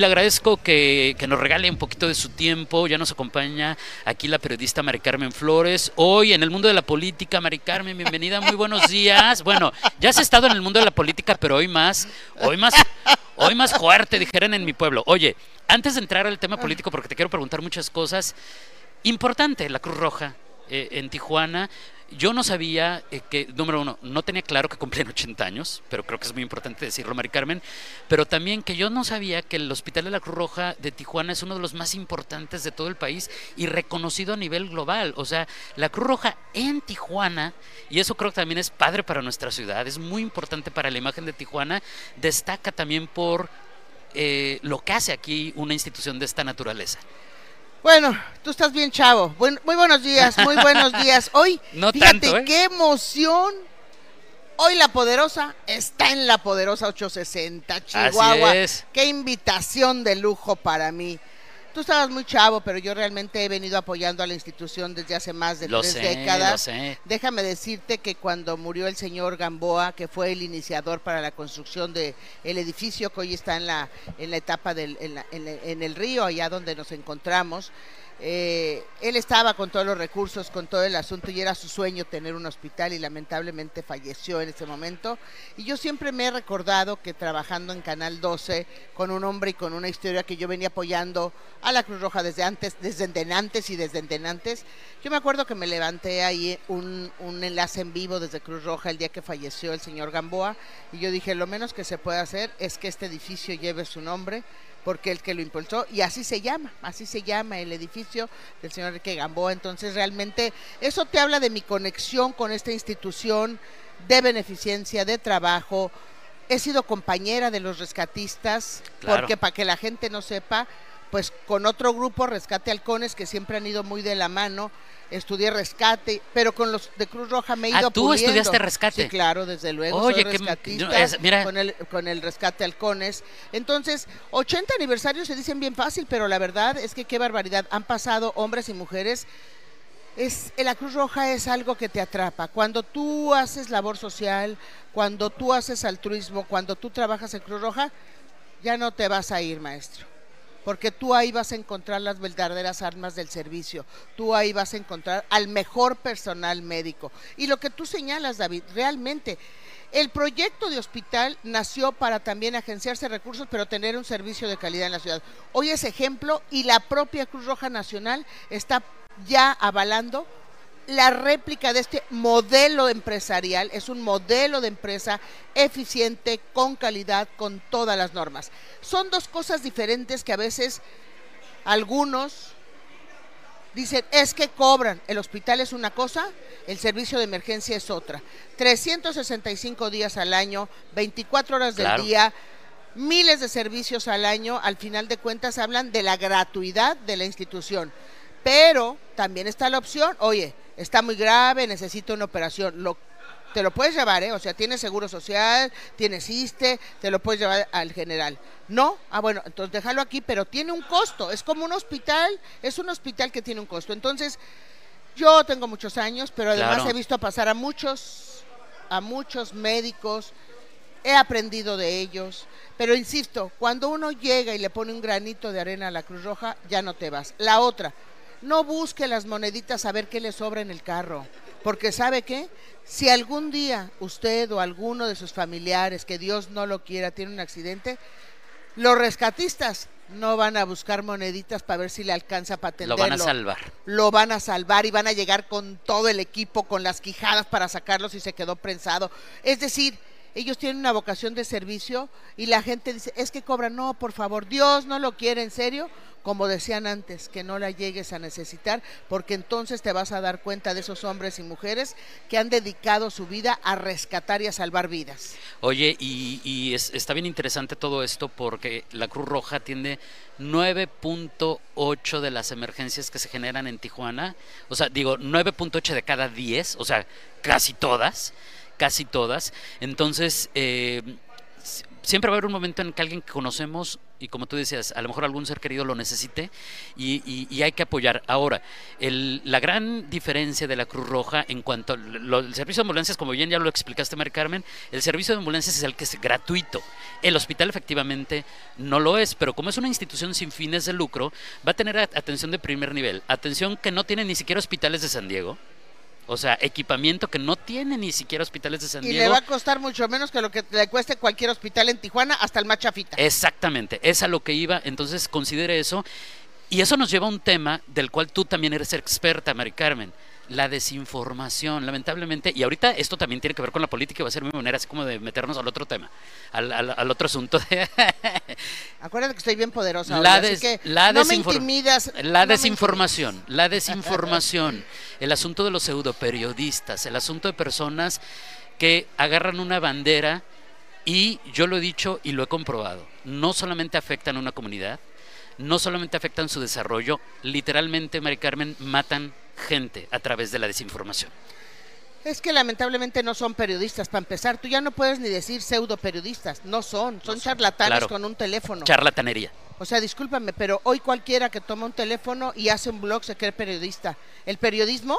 le agradezco que, que, nos regale un poquito de su tiempo. Ya nos acompaña aquí la periodista Mari Carmen Flores. Hoy en el mundo de la política, Mari Carmen, bienvenida, muy buenos días. Bueno, ya has estado en el mundo de la política, pero hoy más, hoy más, hoy más fuerte, dijeron en mi pueblo. Oye, antes de entrar al tema político, porque te quiero preguntar muchas cosas, importante la Cruz Roja eh, en Tijuana. Yo no sabía eh, que, número uno, no tenía claro que cumplían 80 años, pero creo que es muy importante decirlo, Mari Carmen, pero también que yo no sabía que el Hospital de la Cruz Roja de Tijuana es uno de los más importantes de todo el país y reconocido a nivel global. O sea, la Cruz Roja en Tijuana, y eso creo que también es padre para nuestra ciudad, es muy importante para la imagen de Tijuana, destaca también por eh, lo que hace aquí una institución de esta naturaleza. Bueno, tú estás bien, chavo. muy buenos días, muy buenos días. Hoy, no fíjate tanto, ¿eh? qué emoción. Hoy la poderosa está en la poderosa 860 Chihuahua. Así es. Qué invitación de lujo para mí. Tú estabas muy chavo, pero yo realmente he venido apoyando a la institución desde hace más de lo tres sé, décadas. Lo sé. Déjame decirte que cuando murió el señor Gamboa, que fue el iniciador para la construcción del el edificio que hoy está en la, en la etapa del, en, la, en, en el río, allá donde nos encontramos, eh, él estaba con todos los recursos, con todo el asunto y era su sueño tener un hospital y lamentablemente falleció en ese momento. Y yo siempre me he recordado que trabajando en Canal 12 con un hombre y con una historia que yo venía apoyando a la Cruz Roja desde antes, desde antes y desde antes, yo me acuerdo que me levanté ahí un, un enlace en vivo desde Cruz Roja el día que falleció el señor Gamboa y yo dije lo menos que se puede hacer es que este edificio lleve su nombre porque el que lo impulsó, y así se llama, así se llama el edificio del señor Enrique Gamboa. Entonces, realmente, eso te habla de mi conexión con esta institución de beneficencia, de trabajo. He sido compañera de los rescatistas, Claro. porque para que la gente no sepa, pues con otro grupo, Rescate Halcones, que siempre han ido muy de la mano, estudié rescate, pero con los de Cruz Roja me he Ah, ido ¿tú puliendo. estudiaste rescate? Sí, claro, desde luego. Oye, soy qué- rescatista es- mira. con el con el rescate halcones. Entonces, 80 aniversarios se dicen bien fácil, pero la verdad es que qué barbaridad. Han pasado hombres y mujeres. Es, la Cruz Roja es algo que te atrapa. Cuando tú haces labor social, cuando tú haces altruismo, cuando tú trabajas en Cruz Roja, ya no te vas a ir, maestro. Porque tú ahí vas a encontrar las verdaderas armas del servicio. Tú ahí vas a encontrar al mejor personal médico. Y lo que tú señalas, David, realmente, el proyecto de hospital nació para también agenciarse recursos, pero tener un servicio de calidad en la ciudad. Hoy es ejemplo y la propia Cruz Roja Nacional está ya avalando la réplica de este modelo empresarial. Es un modelo de empresa eficiente, con calidad, con todas las normas. Son dos cosas diferentes que a veces algunos dicen, es que cobran. El hospital es una cosa, el servicio de emergencia es otra. 365 días al año, 24 horas del Claro. día, miles de servicios al año, al final de cuentas hablan de la gratuidad de la institución. Pero también está la opción, oye, está muy grave, necesito una operación. Lo, te lo puedes llevar, ¿eh? O sea, tienes seguro social, tienes ISTE, te lo puedes llevar al general. No, ah, bueno, entonces déjalo aquí, pero tiene un costo. Es como un hospital, es un hospital que tiene un costo. Entonces, yo tengo muchos años, pero además Claro. he visto pasar a muchos, a muchos médicos, he aprendido de ellos, pero insisto, cuando uno llega y le pone un granito de arena a la Cruz Roja, ya no te vas. La otra, no busque las moneditas a ver qué le sobra en el carro, porque ¿sabe qué? Si algún día usted o alguno de sus familiares, que Dios no lo quiera, tiene un accidente, los rescatistas no van a buscar moneditas para ver si le alcanza para Lo atenderlo van a salvar. lo van a salvar y van a llegar con todo el equipo, con las quijadas para sacarlo si se quedó prensado. Es decir, ellos tienen una vocación de servicio y la gente dice, es que cobran, no, por favor, Dios no lo quiere en serio, como decían antes, que no la llegues a necesitar, porque entonces te vas a dar cuenta de esos hombres y mujeres que han dedicado su vida a rescatar y a salvar vidas. Oye, y, y es- está bien interesante todo esto porque la Cruz Roja atiende 9.8 de las emergencias que se generan en Tijuana. O sea, digo, 9.8 de cada 10, o sea, casi todas, casi todas. Entonces, eh, siempre va a haber un momento en que alguien que conocemos y como tú decías, a lo mejor algún ser querido lo necesite y, hay que apoyar. Ahora, el, la gran diferencia de la Cruz Roja en cuanto al servicio de ambulancias, como bien ya lo explicaste, María Carmen, el servicio de ambulancias es el que es gratuito. El hospital efectivamente no lo es, pero como es una institución sin fines de lucro, va a tener atención de primer nivel, atención que no tiene ni siquiera hospitales de San Diego o sea, equipamiento que no tiene ni siquiera hospitales de San Diego. Y le va a costar mucho menos que lo que le cueste cualquier hospital en Tijuana, hasta el más chafita. Exactamente, es a lo que iba. Entonces considere eso. Y eso nos lleva a un tema del cual tú también eres experta, Mari Carmen la desinformación, lamentablemente, y ahorita esto también tiene que ver con la política, va a ser mi manera así como de meternos al otro tema, al, otro asunto. Acuérdate que estoy bien poderosa. La, que la, no me intimidas, la desinformación, la desinformación, el asunto de los pseudoperiodistas, el asunto de personas que agarran una bandera y yo lo he dicho y lo he comprobado, no solamente afectan a una comunidad, no solamente afectan su desarrollo, literalmente, Mari Carmen, matan gente a través de la desinformación. Es que lamentablemente no son periodistas, para empezar. Tú ya no puedes ni decir pseudo periodistas, no son, son charlatanes con un teléfono. Charlatanería. O sea, discúlpame, pero hoy cualquiera que toma un teléfono y hace un blog se cree periodista. El periodismo,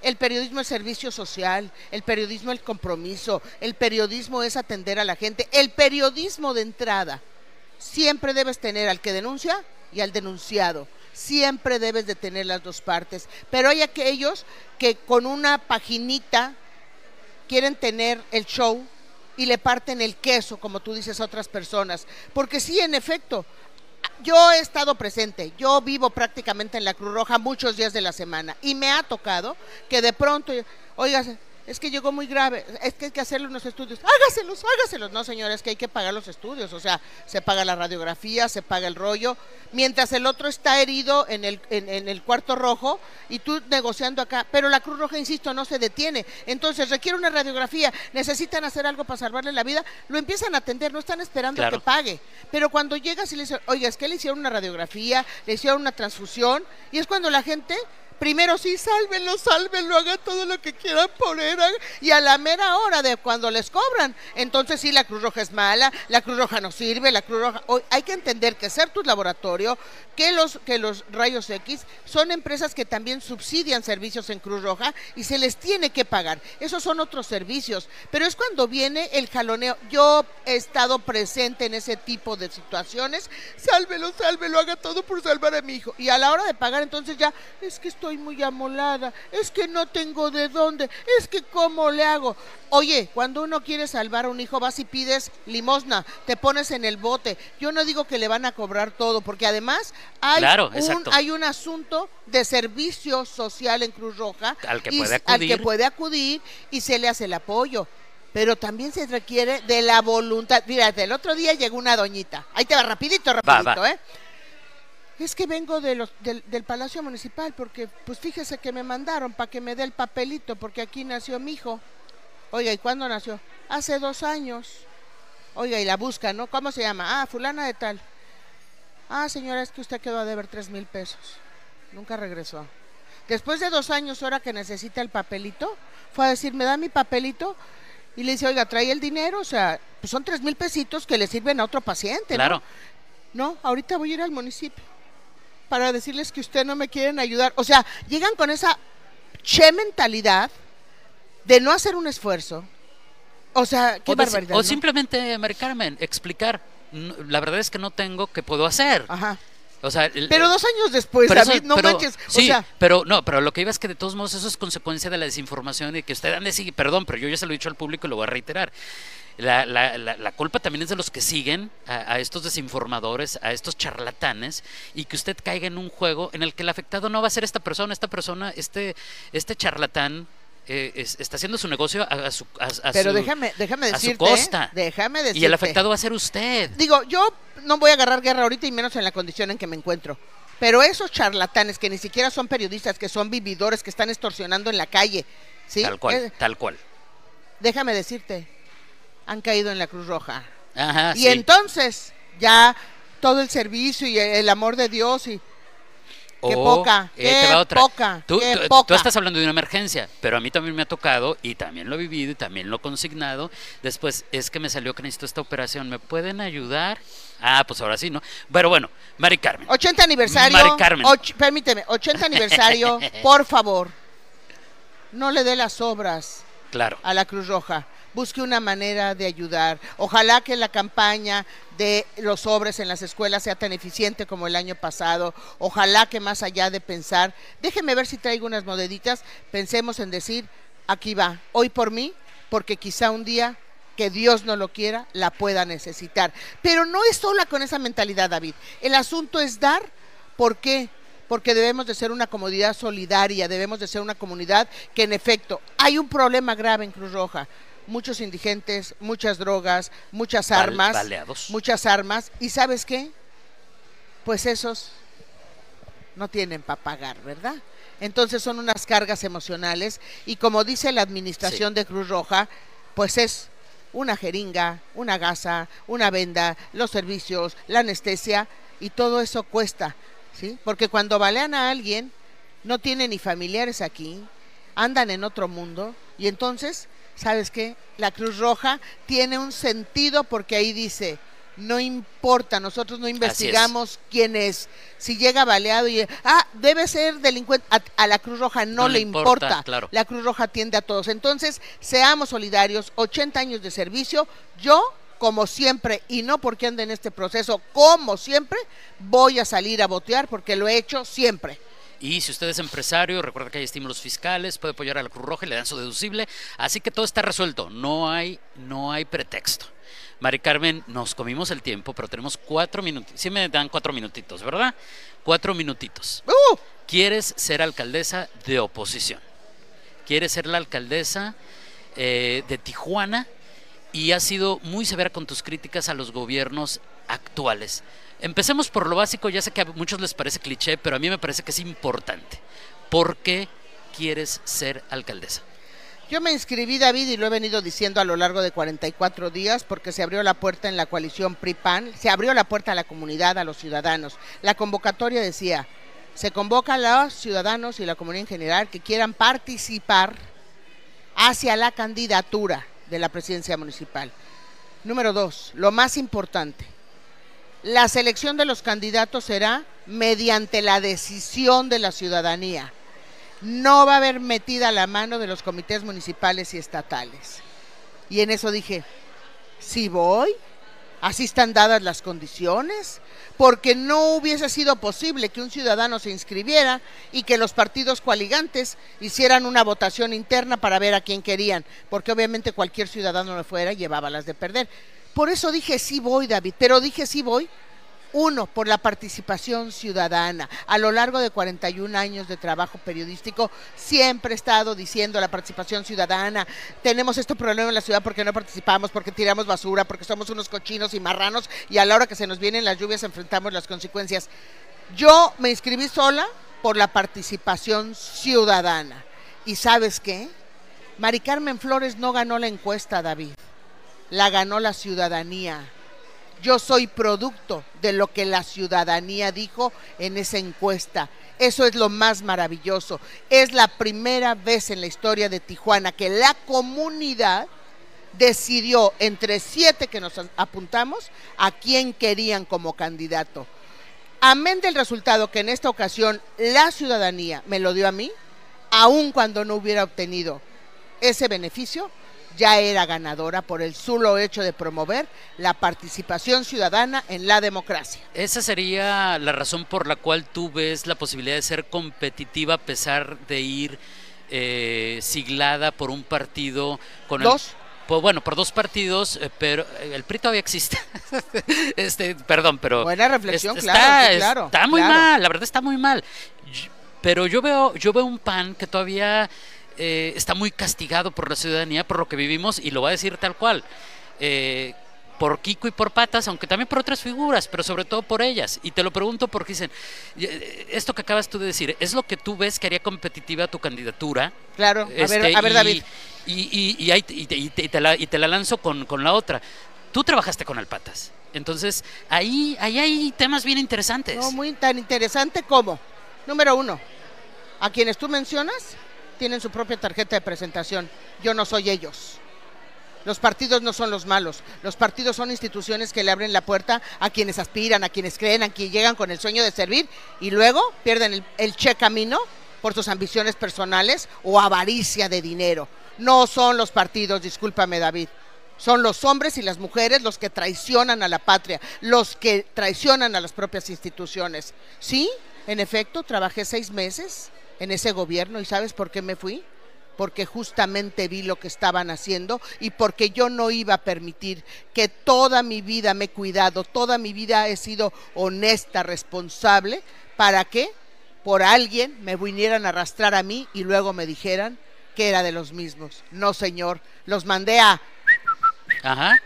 el periodismo es servicio social, el periodismo es compromiso, el periodismo es atender a la gente. El periodismo de entrada, siempre debes tener al que denuncia y al denunciado siempre debes de tener las dos partes. Pero hay aquellos que con una paginita quieren tener el show y le parten el queso, como tú dices a otras personas. Porque sí, en efecto, yo he estado presente, yo vivo prácticamente en la Cruz Roja muchos días de la semana y me ha tocado que de pronto, oigas, es que llegó muy grave, es que hay que hacerle unos estudios, hágaselos, hágaselos. No, señores, que hay que pagar los estudios, o sea, se paga la radiografía, se paga el rollo, mientras el otro está herido en el, en, el cuarto rojo y tú negociando acá, pero la Cruz Roja, insisto, no se detiene. Entonces, requiere una radiografía, necesitan hacer algo para salvarle la vida, lo empiezan a atender, no están esperando a que pague. Pero cuando llegas y le dices, oiga, es que le hicieron una radiografía, le hicieron una transfusión, y es cuando la gente Primero sí, sálvenlo, sálvenlo, hagan todo lo que quieran poner. Y a la mera hora de cuando les cobran, entonces sí, la Cruz Roja es mala, la Cruz Roja no sirve, la Cruz Roja... Hoy hay que entender que tu Laboratorio, que los, que los rayos X son empresas que también subsidian servicios en Cruz Roja y se les tiene que pagar. Esos son otros servicios. Pero es cuando viene el jaloneo. Yo he estado presente en ese tipo de situaciones. Sálvelo, sálvelo, haga todo por salvar a mi hijo. Y a la hora de pagar, entonces ya, es que estoy muy amolada, es que no tengo de dónde, es que cómo le hago. Oye, cuando uno quiere salvar a un hijo, vas y pides limosna, te pones en el bote. Yo no digo que le van a cobrar todo, porque además hay, un, hay un asunto de servicio social en Cruz Roja al que, puede acudir. al que puede acudir y se le hace el apoyo pero también se requiere de la voluntad. Mira, el otro día llegó una doñita. Ahí te va rapidito, rapidito, ¿eh? Es que vengo de los, del, Palacio Municipal porque, pues fíjese que me mandaron para que me dé el papelito porque aquí nació mi hijo. Oiga, ¿y cuándo nació? Hace dos años. Oiga, y la busca, ¿no? ¿Cómo se llama? Ah, fulana de tal. Ah, señora, es que usted quedó a deber tres mil pesos. Nunca regresó. Después de dos años, ahora que necesita el papelito, fue a decir, ¿me da mi papelito? Y le dice, oiga, trae el dinero, o sea, pues son tres mil pesitos que le sirven a otro paciente. Claro. No, ahorita voy a ir al municipio para decirles que usted no me quieren ayudar. O sea, llegan con esa che mentalidad de no hacer un esfuerzo. O sea, qué barbaridad. O simplemente, Mary Carmen, explicar. La verdad es que no tengo, ¿qué puedo hacer? Ajá. O sea, pero dos años después, David, no manches. Sí, pero no, pero lo que iba es que de todos modos eso es consecuencia de la desinformación y que usted ande sigue, perdón, pero yo ya se lo he dicho al público y lo voy a reiterar. La, la, la, culpa también es de los que siguen a, estos desinformadores, a estos charlatanes, y que usted caiga en un juego en el que el afectado no va a ser esta persona, esta persona, este, este charlatán. Eh, está haciendo su negocio a, su, Pero déjame, déjame decirte, costa. Déjame decirte. Y el afectado va a ser usted. Digo, yo no voy a agarrar guerra ahorita y menos en la condición en que me encuentro. Pero esos charlatanes que ni siquiera son periodistas, que son vividores, que están extorsionando en la calle, ¿sí? Tal cual, eh, tal cual. Déjame decirte, han caído en la Cruz Roja. Ajá, y entonces ya todo el servicio y el amor de Dios y Qué O, poca, eh, te qué va otra. poca, Tú, qué tú- tú poca. estás hablando de una emergencia, pero a mí también me ha tocado y también lo he vivido y también lo he consignado. Después, es que me salió que necesito esta operación, ¿me pueden ayudar? Ah, pues ahora sí, ¿no? Pero bueno, Mari Carmen. 80 aniversario. Mari Carmen. och- permíteme, 80 aniversario, por favor. No le dé las obras Claro. a la Cruz Roja. Busque una manera de ayudar. Ojalá que la campaña de los sobres en las escuelas sea tan eficiente como el año pasado. Ojalá que más allá de pensar, déjeme ver si traigo unas moneditas, pensemos en decir, aquí va, hoy por mí, porque quizá un día que Dios no lo quiera, la pueda necesitar. Pero no es sola con esa mentalidad, David. El asunto es dar. ¿Por qué? Porque debemos de ser una comunidad solidaria, debemos de ser una comunidad que en efecto hay un problema grave en Cruz Roja. Muchos indigentes, muchas drogas, muchas armas, baleados. muchas armas. ¿Y sabes qué? Pues esos no tienen para pagar, ¿verdad? Entonces son unas cargas emocionales y como dice la administración de Cruz Roja, pues es una jeringa, una gasa, una venda, los servicios, la anestesia y todo eso cuesta, ¿sí? Porque cuando balean a alguien no tiene ni familiares aquí, andan en otro mundo y entonces, ¿sabes qué? La Cruz Roja tiene un sentido porque ahí dice, no importa, nosotros no investigamos quién es. Si llega baleado y, ah, debe ser delincuente, a, a la Cruz Roja no, No le importa. claro. La Cruz Roja atiende a todos. Entonces, seamos solidarios, 80 años de servicio. Yo, como siempre, y no porque ande en este proceso, como siempre, voy a salir a botear porque lo he hecho siempre. Y si usted es empresario, recuerda que hay estímulos fiscales, puede apoyar a la Cruz Roja y le dan su deducible. Así que todo está resuelto. No hay, no hay pretexto. Mari Carmen, nos comimos el tiempo, pero tenemos cuatro minutos. Sí me dan cuatro minutitos, ¿verdad? Cuatro minutitos. ¡Uh! ¿Quieres ser alcaldesa de oposición? ¿Quieres ser la alcaldesa eh, de Tijuana? Y has sido muy severa con tus críticas a los gobiernos actuales. Empecemos por lo básico, ya sé que a muchos les parece cliché, pero a mí me parece que es importante. ¿Por qué quieres ser alcaldesa? Yo me inscribí, David, y lo he venido diciendo a lo largo de 44 días, porque se abrió la puerta en la coalición PRI-PAN, se abrió la puerta a la comunidad, a los ciudadanos. La convocatoria decía, se convoca a los ciudadanos y la comunidad en general que quieran participar hacia la candidatura de la presidencia municipal. Número dos, lo más importante, la selección de los candidatos será mediante la decisión de la ciudadanía no va a haber metida la mano de los comités municipales y estatales. Y en eso dije, si voy, así están dadas las condiciones, porque no hubiese sido posible que un ciudadano se inscribiera y que los partidos coaligantes hicieran una votación interna para ver a quién querían, porque obviamente cualquier ciudadano de fuera llevaba las de perder. Por eso dije sí voy, David, pero dije sí voy uno, por la participación ciudadana. A lo largo de 41 años de trabajo periodístico, siempre he estado diciendo la participación ciudadana. Tenemos este problema en la ciudad porque no participamos, porque tiramos basura, porque somos unos cochinos y marranos y a la hora que se nos vienen las lluvias enfrentamos las consecuencias. Yo me inscribí sola por la participación ciudadana. ¿Y sabes qué? Mari Carmen Flores no ganó la encuesta, David. La ganó la ciudadanía. Yo soy producto de lo que la ciudadanía dijo en esa encuesta. Eso es lo más maravilloso. Es la primera vez en la historia de Tijuana que la comunidad decidió entre siete que nos apuntamos a quién querían como candidato. Amén del resultado que en esta ocasión la ciudadanía me lo dio a mí, aun cuando no hubiera obtenido ese beneficio, ya era ganadora por el solo hecho de promover la participación ciudadana en la democracia. Esa sería la razón por la cual tú ves la posibilidad de ser competitiva a pesar de ir eh, siglada por un partido con el- Dos. pues, bueno, por dos partidos, eh, pero eh, el PRI todavía existe. este, perdón, pero Buena reflexión, claro, está, sí, claro, está muy claro. mal, la verdad está muy mal. Pero yo veo, yo veo un PAN que todavía eh, está muy castigado por la ciudadanía, por lo que vivimos, y lo voy a decir tal cual. Eh, por Kiko y por Patas, aunque también por otras figuras, pero sobre todo por ellas. Y te lo pregunto porque dicen, eh, esto que acabas tú de decir, ¿es lo que tú ves que haría competitiva tu candidatura? Claro, a ver, Este, a ver David. Y, te, la, lanzo con, con la otra. Tú trabajaste con el Patas. Entonces, ahí, ahí hay temas bien interesantes. No, muy tan interesante como Número uno, a quienes tú mencionas tienen su propia tarjeta de presentación. Yo no soy ellos. Los partidos no son los malos. Los partidos son instituciones que le abren la puerta a quienes aspiran, a quienes creen, a quienes llegan con el sueño de servir y luego pierden el, che camino por sus ambiciones personales o avaricia de dinero. No son los partidos, discúlpame David. Son los hombres y las mujeres los que traicionan a la patria, los que traicionan a las propias instituciones. Sí, en efecto, trabajé seis meses en ese gobierno y ¿sabes por qué me fui? porque justamente vi lo que estaban haciendo y porque yo no iba a permitir que toda mi vida me he cuidado, toda mi vida he sido honesta, responsable, para que por alguien me vinieran a arrastrar a mí y luego me dijeran que era de los mismos. No, señor, los mandé a... Ajá.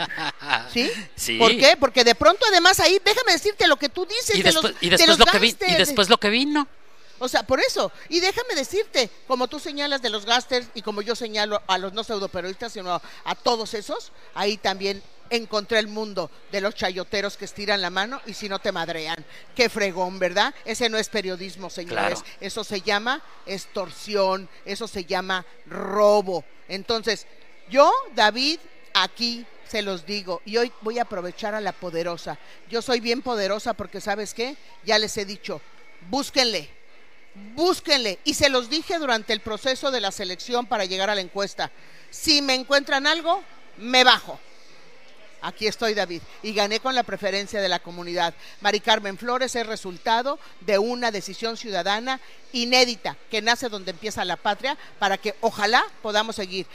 ¿Sí? Sí. ¿Por qué? Porque de pronto además ahí, déjame decirte lo que tú dices. Y de después, los- y de después los lo que vi- y después lo que vino. O sea, por eso. Y déjame decirte, como tú señalas de los gásters y como yo señalo a los no pseudoperiodistas, sino a todos esos, ahí también encontré el mundo de los chayoteros que estiran la mano y si no te madrean. Qué fregón, ¿verdad? Ese no es periodismo, señores. Claro. Eso se llama extorsión, eso se llama robo. Entonces, yo, David, aquí se los digo y hoy voy a aprovechar a la poderosa. Yo soy bien poderosa porque, ¿sabes qué? Ya les he dicho, búsquenle, búsquenle. Y se los dije durante el proceso de la selección para llegar a la encuesta. Si me encuentran algo, me bajo. Aquí estoy, David, y gané con la preferencia de la comunidad. Mari Carmen Flores es resultado de una decisión ciudadana inédita que nace donde empieza la patria para que ojalá podamos seguir.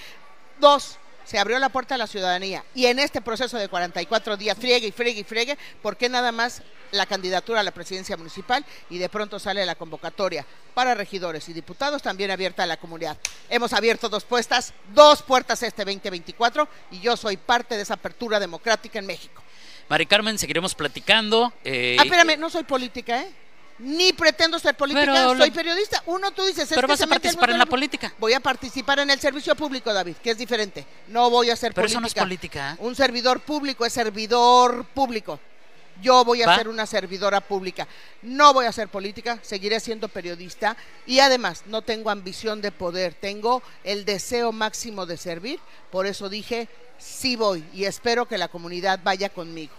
Dos, se abrió la puerta a la ciudadanía y en este proceso de 44 días, friegue y friegue y friegue, ¿por qué nada más la candidatura a la presidencia municipal y de pronto sale la convocatoria para regidores y diputados también abierta a la comunidad? Hemos abierto dos puestas, dos puertas este 2024 y yo soy parte de esa apertura democrática en México. Mari Carmen, seguiremos platicando. eh, Ah, espérame, no soy política, ¿eh? Ni pretendo ser política, Pero soy periodista. Uno, tú dices, es Pero que vas a participar en la política. Voy a participar en el servicio público, David, que es diferente. No voy a hacer Pero eso política. no es política. ¿eh? Un servidor público es servidor público. Yo voy a ¿Va? ser una servidora pública. No voy a hacer política, seguiré siendo periodista y además no tengo ambición de poder, tengo el deseo máximo de servir. Por eso dije, sí voy y espero que la comunidad vaya conmigo.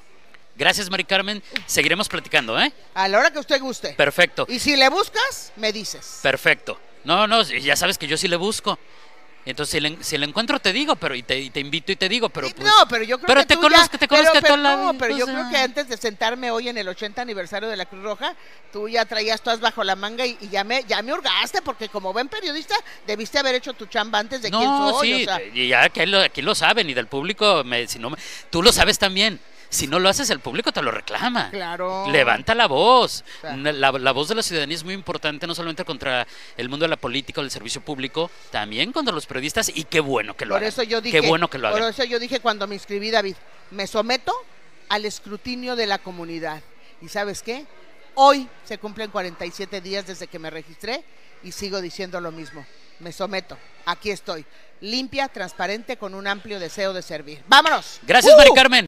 Gracias, Mari Carmen. Seguiremos platicando, ¿eh? A la hora que usted guste. Perfecto. Y si le buscas, me dices. Perfecto. No, no, ya sabes que yo sí le busco. Entonces, si le, si le encuentro, te digo, pero y te, y te invito y te digo, pero pues, no, pero yo creo pero que te tú conozco, ya- te conozco pero, no, pero yo creo que antes de sentarme hoy en el 80 aniversario de la Cruz Roja, tú ya traías todas bajo la manga y, y ya me ya me hurgaste porque como buen periodista debiste haber hecho tu chamba antes de quién No, soy, sí, o sea, y ya aquí lo, aquí lo saben y del público, me- si no, me- tú lo sabes también. Si no lo haces, el público te lo reclama. Claro. Levanta la voz. Claro. La, la voz de la ciudadanía es muy importante, no solamente contra el mundo de la política o del servicio público, también contra los periodistas y qué bueno que lo por hagan. eso yo dije, Qué bueno que lo por hagan. eso yo dije cuando me inscribí David, me someto al escrutinio de la comunidad. ¿Y sabes qué? Hoy se cumplen 47 días desde que me registré y sigo diciendo lo mismo. Me someto. Aquí estoy. Limpia, transparente, con un amplio deseo de servir. ¡Vámonos! Gracias, ¡Uh! Mari Carmen.